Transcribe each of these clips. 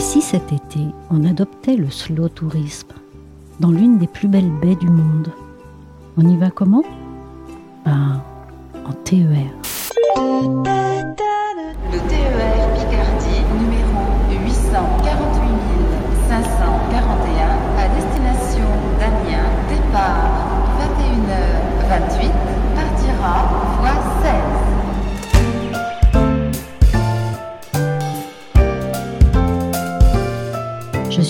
Si cet été, on adoptait le slow tourisme dans l'une des plus belles baies du monde On y va comment? Ben, en TER. Le TER Picardie numéro 848 541 à destination d'Amiens, départ 21h28, partira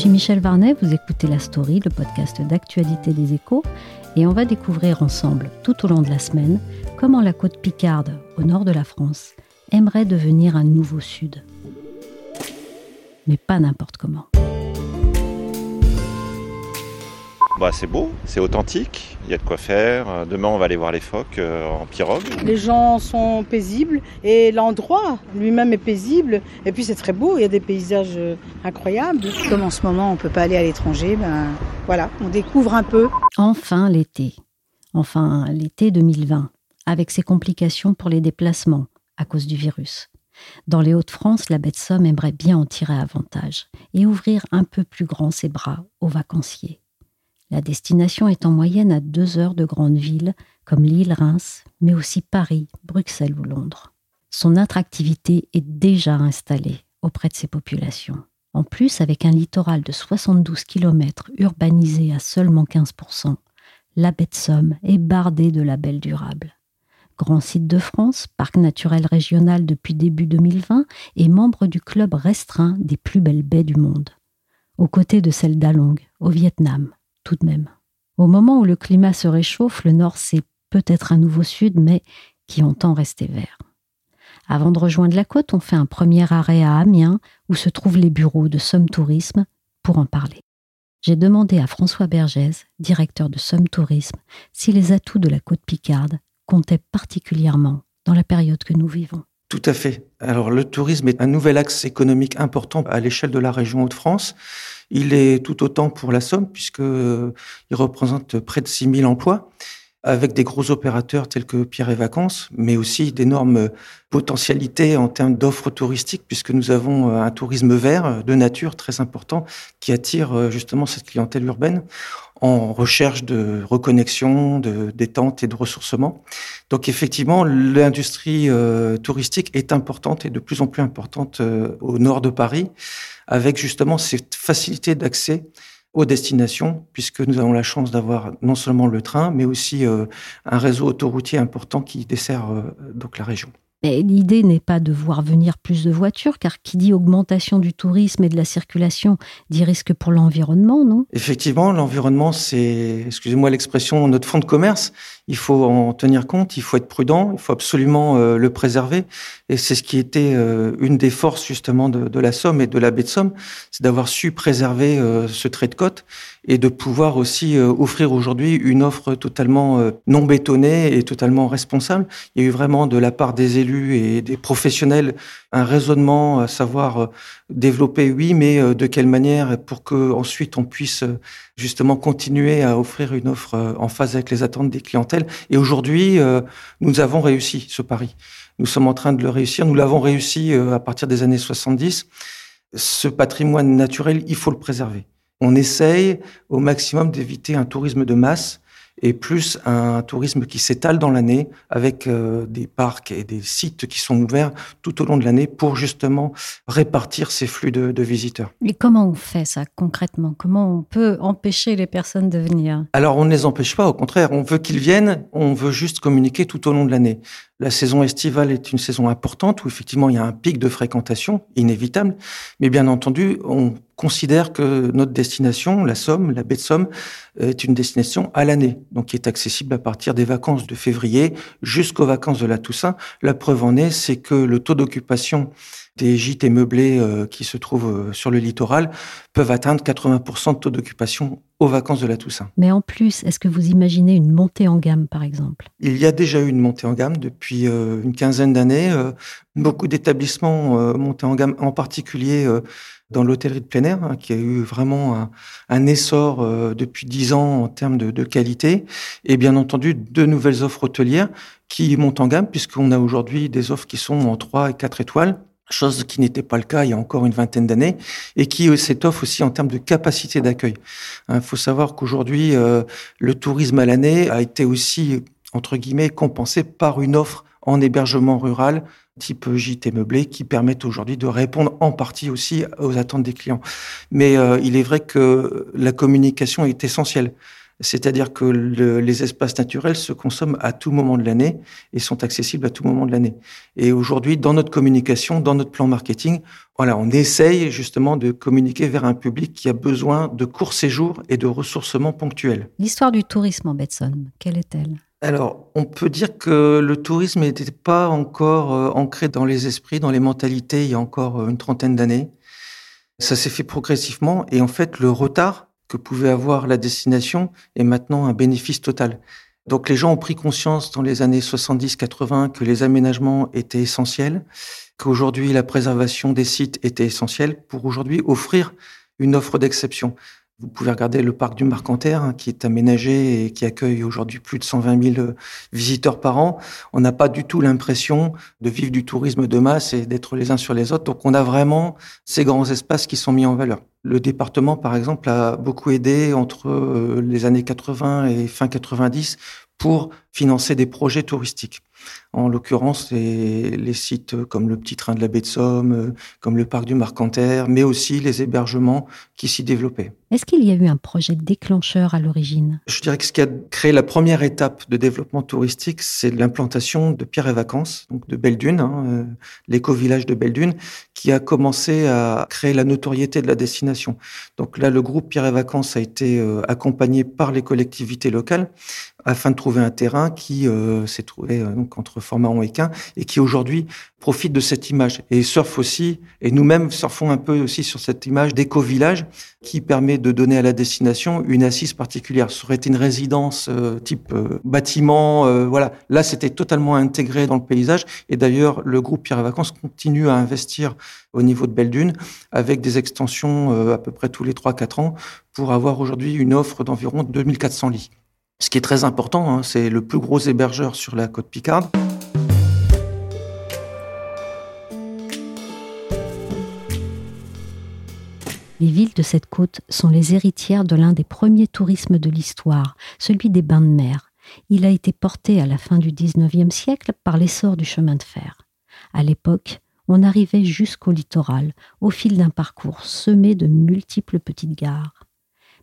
suis Michel Varnet, vous écoutez La Story, le podcast d'actualité des échos, et on va découvrir ensemble, tout au long de la semaine, comment la côte Picarde, au nord de la France, aimerait devenir un nouveau sud. Mais pas n'importe comment. Bah, c'est beau, c'est authentique, il y a de quoi faire. Demain, on va aller voir les phoques euh, en pirogue. Les gens sont paisibles et l'endroit lui-même est paisible. Et puis, c'est très beau, il y a des paysages euh, incroyables. Comme en ce moment, on ne peut pas aller à l'étranger, ben voilà, on découvre un peu. Enfin l'été. Enfin l'été 2020, avec ses complications pour les déplacements à cause du virus. Dans les Hauts-de-France, la baie de Somme aimerait bien en tirer avantage et ouvrir un peu plus grand ses bras aux vacanciers. La destination est en moyenne à deux heures de grandes villes comme Lille, Reims, mais aussi Paris, Bruxelles ou Londres. Son attractivité est déjà installée auprès de ses populations. En plus, avec un littoral de 72 km urbanisé à seulement 15%, la baie de Somme est bardée de labels durables. Grand site de France, parc naturel régional depuis début 2020 et membre du club restreint des plus belles baies du monde. Aux côtés de celle d'Along, au Vietnam, tout de même. Au moment où le climat se réchauffe, le nord c'est peut-être un nouveau sud, mais qui entend rester vert. Avant de rejoindre la côte, on fait un premier arrêt à Amiens, où se trouvent les bureaux de Somme Tourisme, pour en parler. J'ai demandé à François Bergès, directeur de Somme Tourisme, si les atouts de la côte Picarde comptaient particulièrement dans la période que nous vivons. Tout à fait. Alors le tourisme est un nouvel axe économique important à l'échelle de la région Hauts-de-France. Il est tout autant pour la Somme puisqu'il représente près de 6000 emplois avec des gros opérateurs tels que Pierre et Vacances, mais aussi d'énormes potentialités en termes d'offres touristiques, puisque nous avons un tourisme vert de nature très important qui attire justement cette clientèle urbaine en recherche de reconnexion, de détente et de ressourcement. Donc effectivement, l'industrie euh, touristique est importante et de plus en plus importante euh, au nord de Paris, avec justement cette facilité d'accès aux destinations, puisque nous avons la chance d'avoir non seulement le train, mais aussi euh, un réseau autoroutier important qui dessert donc la région. L'idée n'est pas de voir venir plus de voitures, car qui dit augmentation du tourisme et de la circulation dit risque pour l'environnement, non? Effectivement, l'environnement, c'est, excusez-moi l'expression, notre fonds de commerce. Il faut en tenir compte, il faut être prudent, il faut absolument euh, le préserver. Et c'est ce qui était euh, une des forces justement de, la Somme et de la baie de Somme, c'est d'avoir su préserver euh, ce trait de côte et de pouvoir aussi offrir aujourd'hui une offre totalement non bétonnée et totalement responsable. Il y a eu vraiment de la part des élus et des professionnels un raisonnement, à savoir développer, oui, mais de quelle manière pour que ensuite on puisse justement continuer à offrir une offre en phase avec les attentes des clientèles. Et aujourd'hui, nous avons réussi ce pari. Nous sommes en train de le réussir. Nous l'avons réussi à partir des années 70. Ce patrimoine naturel, il faut le préserver. On essaye au maximum d'éviter un tourisme de masse et plus un tourisme qui s'étale dans l'année avec euh, des parcs et des sites qui sont ouverts tout au long de l'année pour justement répartir ces flux de, de, visiteurs. Et comment on fait ça concrètement? Comment on peut empêcher les personnes de venir? Alors on ne les empêche pas, au contraire, on veut qu'ils viennent, on veut juste communiquer tout au long de l'année. La saison estivale est une saison importante où effectivement il y a un pic de fréquentation inévitable, mais bien entendu on considère que notre destination, la Somme, la baie de Somme, est une destination à l'année, donc qui est accessible à partir des vacances de février jusqu'aux vacances de la Toussaint. La preuve en est, c'est que le taux d'occupation des gîtes et meublés euh, qui se trouvent euh, sur le littoral peuvent atteindre 80% de taux d'occupation aux vacances de la Toussaint. Mais en plus, est-ce que vous imaginez une montée en gamme, par exemple? Il y a déjà eu une montée en gamme depuis euh, une quinzaine d'années. beaucoup d'établissements montés en gamme, en particulier dans l'hôtellerie de plein air, hein, qui a eu vraiment un, essor depuis dix ans en termes de, qualité, et bien entendu de nouvelles offres hôtelières qui montent en gamme, puisqu'on a aujourd'hui des offres qui sont en 3 et 4 étoiles, chose qui n'était pas le cas il y a encore une vingtaine d'années, et qui euh, s'étoffe aussi en termes de capacité d'accueil. Il hein, faut savoir qu'aujourd'hui, euh, le tourisme à l'année a été aussi, entre guillemets, compensé par une offre en hébergement rural type gîte meublé qui permettent aujourd'hui de répondre en partie aussi aux attentes des clients. Mais euh, il est vrai que la communication est essentielle. C'est-à-dire que le, les espaces naturels se consomment à tout moment de l'année et sont accessibles à tout moment de l'année. Et aujourd'hui, dans notre communication, dans notre plan marketing, voilà, on essaye justement de communiquer vers un public qui a besoin de courts séjours et de ressourcements ponctuels. L'histoire du tourisme en Betson, quelle est-elle? Alors, on peut dire que le tourisme n'était pas encore euh, ancré dans les esprits, dans les mentalités il y a encore euh, une trentaine d'années. Ça s'est fait progressivement et en fait, le retard que pouvait avoir la destination est maintenant un bénéfice total. Donc les gens ont pris conscience dans les années 70-80 que les aménagements étaient essentiels, qu'aujourd'hui la préservation des sites était essentielle pour aujourd'hui offrir une offre d'exception. Vous pouvez regarder le parc du Marcanterre, hein, qui est aménagé et qui accueille aujourd'hui plus de 120 000 euh, visiteurs par an. On n'a pas du tout l'impression de vivre du tourisme de masse et d'être les uns sur les autres. Donc on a vraiment ces grands espaces qui sont mis en valeur. Le département, par exemple, a beaucoup aidé entre euh, les années 80 et fin 90 pour financer des projets touristiques. En l'occurrence, les, les, sites comme le Petit Train de la Baie de Somme, comme le Parc du Marcanterre, mais aussi les hébergements qui s'y développaient. Est-ce qu'il y a eu un projet déclencheur à l'origine? Je dirais que ce qui a créé la première étape de développement touristique, c'est l'implantation de Pierre et Vacances, donc de Belle Dune, hein, euh, l'éco-village de Belle Dune, qui a commencé à créer la notoriété de la destination. Donc là, le groupe Pierre et Vacances a été euh, accompagné par les collectivités locales afin de trouver un terrain qui euh, s'est trouvé euh, donc entre et Quin et qui aujourd'hui profite de cette image et surfe aussi et nous-mêmes surfons un peu aussi sur cette image d'éco-village qui permet de donner à la destination une assise particulière. Ça aurait été une résidence euh, type bâtiment, voilà. Là, c'était totalement intégré dans le paysage et d'ailleurs, le groupe Pierre et Vacances continue à investir au niveau de Belle Dune avec des extensions à peu près tous les 3-4 ans pour avoir aujourd'hui une offre d'environ 2400 lits. Ce qui est très important, hein, c'est le plus gros hébergeur sur la côte Picarde. Les villes de cette côte sont les héritières de l'un des premiers tourismes de l'histoire, celui des bains de mer. Il a été porté à la fin du XIXe siècle par l'essor du chemin de fer. À l'époque, on arrivait jusqu'au littoral, au fil d'un parcours semé de multiples petites gares.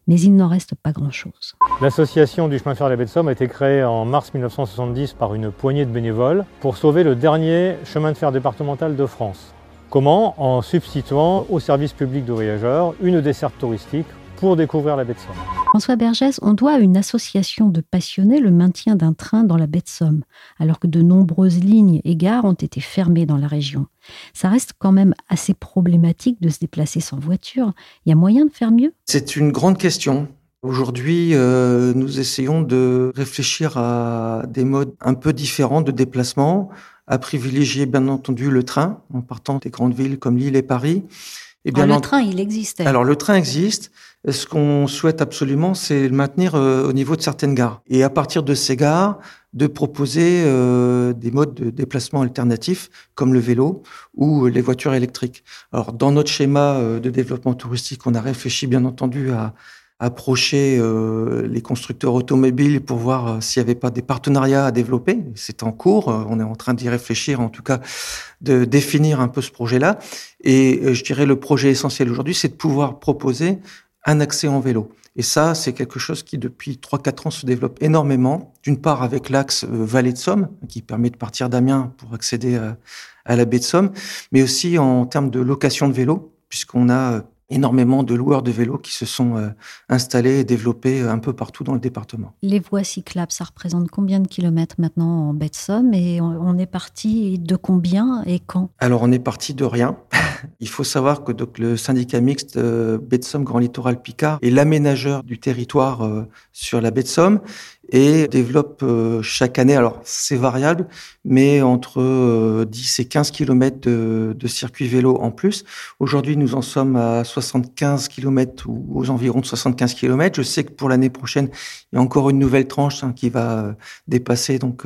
Mais il n'en reste pas grand-chose. L'association du chemin de fer de la baie de Somme a été créée en mars 1970 par une poignée de bénévoles pour sauver le dernier chemin de fer départemental de France. Comment? En substituant au service public de voyageurs une desserte touristique pour découvrir la baie de Somme. François Bergès, on doit à une association de passionnés le maintien d'un train dans la baie de Somme, alors que de nombreuses lignes et gares ont été fermées dans la région. Ça reste quand même assez problématique de se déplacer sans voiture. Il y a moyen de faire mieux? C'est une grande question. Aujourd'hui, euh, nous essayons de réfléchir à des modes un peu différents de déplacement, à privilégier bien entendu le train en partant des grandes villes comme Lille et Paris, Eh bien, le train, il existe. Alors le train existe. Ce qu'on souhaite absolument, c'est le maintenir au niveau de certaines gares. Et à partir de ces gares, de proposer euh, des modes de déplacement alternatifs comme le vélo ou les voitures électriques. Alors dans notre schéma euh, de développement touristique, on a réfléchi bien entendu à approcher euh, les constructeurs automobiles pour voir s'il n'y avait pas des partenariats à développer. C'est en cours, on est en train d'y réfléchir, en tout cas de définir un peu ce projet-là. Et je dirais le projet essentiel aujourd'hui, c'est de pouvoir proposer un accès en vélo. Et ça, c'est quelque chose qui, depuis 3-4 ans, se développe énormément. D'une part, avec l'axe euh, Vallée de Somme, qui permet de partir d'Amiens pour accéder à, euh, à, la baie de Somme, mais aussi en termes de location de vélo, puisqu'on a euh, énormément de loueurs de vélos qui se sont euh, installés et développés euh, un peu partout dans le département. Les voies cyclables, ça représente combien de kilomètres maintenant en baie de Somme et on est parti de combien et quand? Alors on est parti de rien. Il faut savoir que donc, le syndicat mixte euh, baie de Somme Grand Littoral Picard est l'aménageur du territoire sur la baie de Somme et développe euh, chaque année, alors c'est variable, mais entre 10 euh, et 15 kilomètres de, de circuit vélo en plus. Aujourd'hui, nous en sommes à 75 kilomètres ou aux environs de 75 kilomètres. Je sais que pour l'année prochaine, il y a encore une nouvelle tranche hein, qui va euh, dépasser donc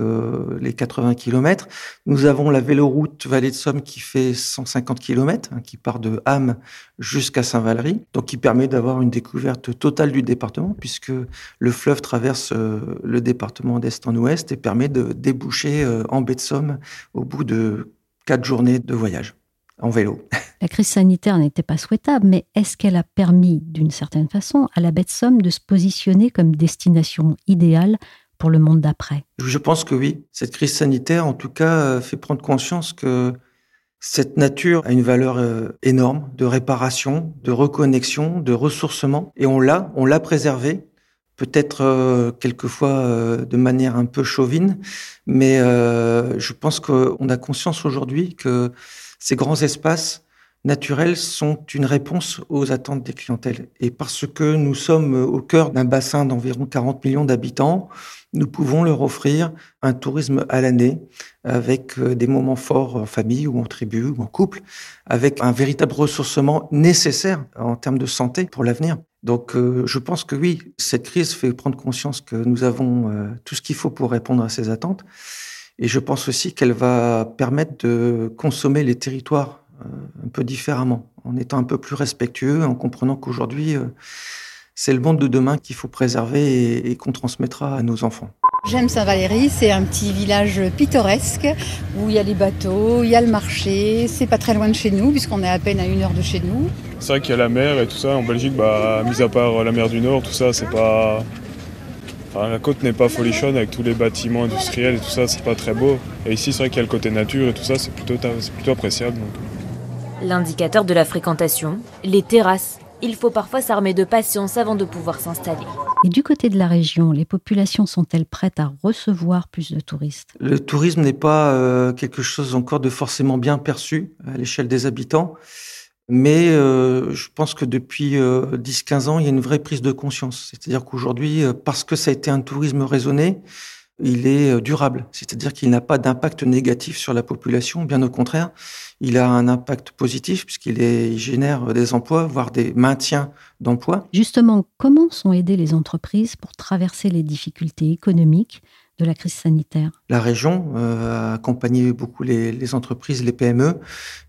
les 80 kilomètres. Nous avons la véloroute Vallée de Somme qui fait 150 kilomètres, hein, qui part de Ham jusqu'à Saint-Valery, donc qui permet d'avoir une découverte totale du département puisque le fleuve traverse le département d'est en ouest et permet de déboucher euh, en baie de Somme au bout de quatre journées de voyage en vélo. La crise sanitaire n'était pas souhaitable, mais est-ce qu'elle a permis, d'une certaine façon, à la baie de Somme de se positionner comme destination idéale pour le monde d'après? Je pense que oui. Cette crise sanitaire, en tout cas, euh, fait prendre conscience que cette nature a une valeur euh, énorme de réparation, de reconnexion, de ressourcement, et on l'a, on l'a préservée peut-être euh, quelquefois euh, de manière un peu chauvine, mais euh, je pense qu'on a conscience aujourd'hui que ces grands espaces naturels sont une réponse aux attentes des clientèles. Et parce que nous sommes au cœur d'un bassin d'environ 40 millions d'habitants, nous pouvons leur offrir un tourisme à l'année avec des moments forts en famille ou en tribu ou en couple, avec un véritable ressourcement nécessaire en termes de santé pour l'avenir. Donc euh, je pense que oui, cette crise fait prendre conscience que nous avons euh, tout ce qu'il faut pour répondre à ces attentes. Et je pense aussi qu'elle va permettre de consommer les territoires euh, un peu différemment, en étant un peu plus respectueux, en comprenant qu'aujourd'hui, c'est le monde de demain qu'il faut préserver et qu'on transmettra à nos enfants. J'aime Saint-Valéry, c'est un petit village pittoresque où il y a les bateaux, il y a le marché, c'est pas très loin de chez nous puisqu'on est à peine à une heure de chez nous. C'est vrai qu'il y a la mer et tout ça. En Belgique, bah, mis à part la mer du Nord, tout ça, c'est pas. Enfin, la côte n'est pas folichonne avec tous les bâtiments industriels et tout ça, c'est pas très beau. Et ici, c'est vrai qu'il y a le côté nature et tout ça, c'est plutôt, plutôt appréciable. L'indicateur de la fréquentation, les terrasses. Il faut parfois s'armer de patience avant de pouvoir s'installer. Et du côté de la région, les populations sont-elles prêtes à recevoir plus de touristes? Le tourisme n'est pas euh, quelque chose encore de forcément bien perçu à l'échelle des habitants. Mais euh, je pense que depuis 10-15 euh, ans, il y a une vraie prise de conscience. C'est-à-dire qu'aujourd'hui, parce que ça a été un tourisme raisonné, il est durable. C'est-à-dire qu'il n'a pas d'impact négatif sur la population. Bien au contraire, il a un impact positif puisqu'il il génère des emplois, voire des maintiens d'emplois. Justement, comment sont aidées les entreprises pour traverser les difficultés économiques de la crise sanitaire? La région euh, a accompagné beaucoup les, entreprises, les PME,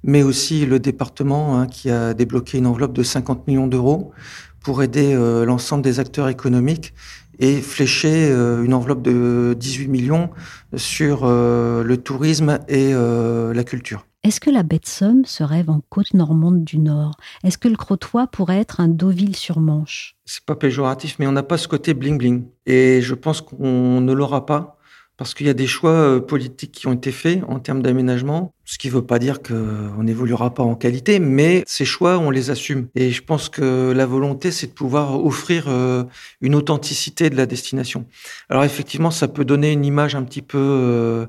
mais aussi le département hein, qui a débloqué une enveloppe de 50 millions d'euros pour aider euh, l'ensemble des acteurs économiques et flécher euh, une enveloppe de 18 millions sur le tourisme et la culture. Est-ce que la baie de Somme se rêve en côte normande du Nord? Est-ce que le Crotoy pourrait être un Deauville-sur-Manche C'est pas péjoratif, mais on n'a pas ce côté bling-bling. Et je pense qu'on ne l'aura pas parce qu'il y a des choix euh, politiques qui ont été faits en termes d'aménagement, ce qui ne veut pas dire qu'on n'évoluera pas en qualité, mais ces choix, on les assume. Et je pense que la volonté, c'est de pouvoir offrir euh, une authenticité de la destination. Alors effectivement, ça peut donner une image un petit peu euh,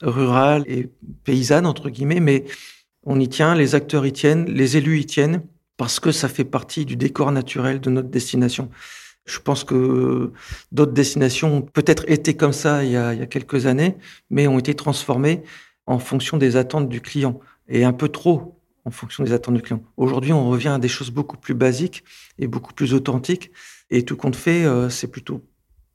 rurale et paysanne, entre guillemets, mais on y tient, les acteurs y tiennent, les élus y tiennent, parce que ça fait partie du décor naturel de notre destination. Je pense que d'autres destinations ont peut-être été comme ça il y, a, quelques années, mais ont été transformées en fonction des attentes du client, et un peu trop en fonction des attentes du client. Aujourd'hui, on revient à des choses beaucoup plus basiques et beaucoup plus authentiques. Et tout compte fait, euh, c'est plutôt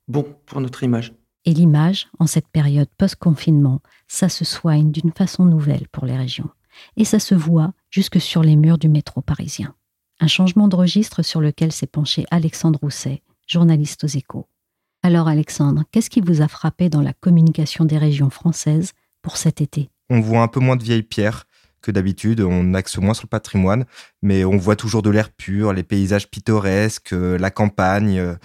bon pour notre image. Et l'image, en cette période post-confinement, ça se soigne d'une façon nouvelle pour les régions. Et ça se voit jusque sur les murs du métro parisien. Un changement de registre sur lequel s'est penché Alexandre Rousset, journaliste aux échos. Alors Alexandre, qu'est-ce qui vous a frappé dans la communication des régions françaises pour cet été? On voit un peu moins de vieilles pierres que d'habitude, on axe moins sur le patrimoine, mais on voit toujours de l'air pur, les paysages pittoresques, euh, la campagne, euh,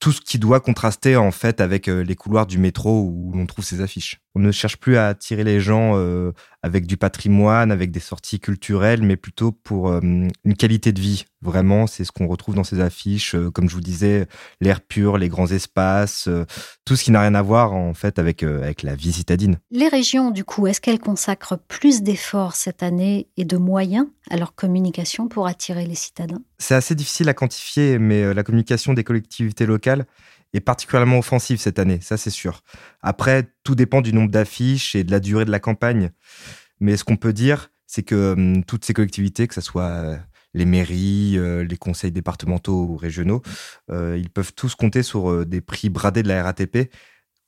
tout ce qui doit contraster en fait avec euh, les couloirs du métro où l'on trouve ces affiches. On ne cherche plus à attirer les gens euh, avec du patrimoine, avec des sorties culturelles, mais plutôt pour euh, une qualité de vie. Vraiment, c'est ce qu'on retrouve dans ces affiches, comme je vous disais, l'air pur, les grands espaces, tout ce qui n'a rien à voir en fait avec avec la vie citadine. Les régions, du coup, est-ce qu'elles consacrent plus d'efforts cette année et de moyens à communication pour attirer les citadins C'est assez difficile à quantifier, mais la communication des collectivités locales est particulièrement offensive cette année, ça c'est sûr. Après, tout dépend du nombre d'affiches et de la durée de la campagne. Mais ce qu'on peut dire, c'est que hum, toutes ces collectivités, que ce soit euh, les mairies, euh, les conseils départementaux ou régionaux, euh, ils peuvent tous compter sur des prix bradés de la RATP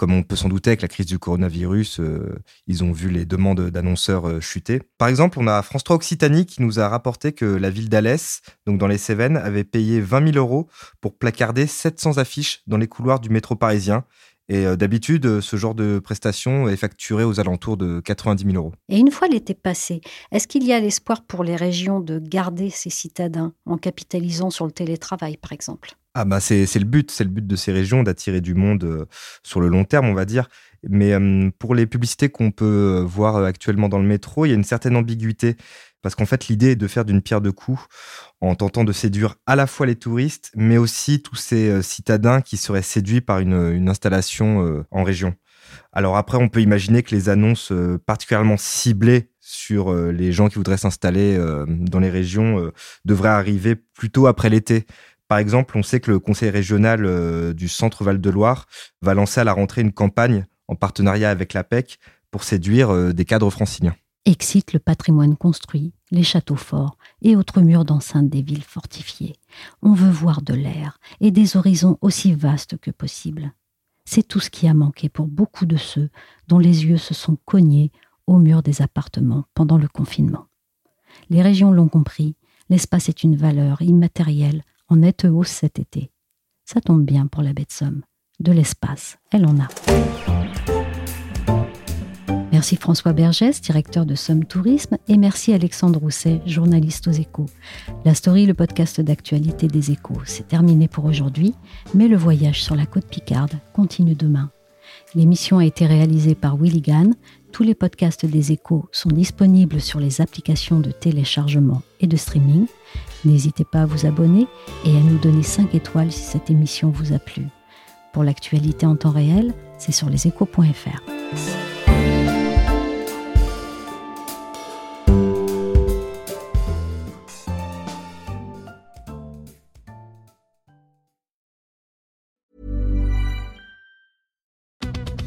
comme on peut s'en douter avec la crise du coronavirus, euh, ils ont vu les demandes d'annonceurs euh, chuter. Par exemple, on a France 3 Occitanie qui nous a rapporté que la ville d'Alès, donc dans les Cévennes, avait payé 20 000 euros pour placarder 700 affiches dans les couloirs du métro parisien. Et euh, d'habitude, ce genre de prestation est facturé aux alentours de 90 000 euros. Et une fois l'été passé, est-ce qu'il y a l'espoir pour les régions de garder ces citadins en capitalisant sur le télétravail, par exemple? Ah bah c'est le but, c'est le but de ces régions d'attirer du monde euh, sur le long terme, on va dire. Mais euh, pour les publicités qu'on peut euh, voir actuellement dans le métro, il y a une certaine ambiguïté parce qu'en fait l'idée est de faire d'une pierre deux coups en tentant de séduire à la fois les touristes, mais aussi tous ces citadins qui seraient séduits par une, une installation en région. Alors après, on peut imaginer que les annonces particulièrement ciblées sur les gens qui voudraient s'installer dans les régions devraient arriver plutôt après l'été par exemple, on sait que le conseil régional euh, du Centre Val-de-Loire va lancer à la rentrée une campagne en partenariat avec l'APEC pour séduire euh, des cadres franciliens. Excite le patrimoine construit, les châteaux forts et autres murs d'enceinte des villes fortifiées. On veut voir de l'air et des horizons aussi vastes que possible. C'est tout ce qui a manqué pour beaucoup de ceux dont les yeux se sont cognés au mur des appartements pendant le confinement. Les régions l'ont compris, l'espace est une valeur immatérielle en nette hausse cet été. Ça tombe bien pour la baie de Somme. De l'espace, elle en a. Merci François Bergès, directeur de Somme Tourisme, et merci Alexandre Rousset, journaliste aux échos. La story, le podcast d'actualité des échos, c'est terminé pour aujourd'hui, mais le voyage sur la côte Picarde continue demain. L'émission a été réalisée par Willy. Tous les podcasts des échos sont disponibles sur les applications de téléchargement et de streaming. N'hésitez pas à vous abonner et à nous donner 5 étoiles si cette émission vous a plu. Pour l'actualité en temps réel, c'est sur leséchos.fr.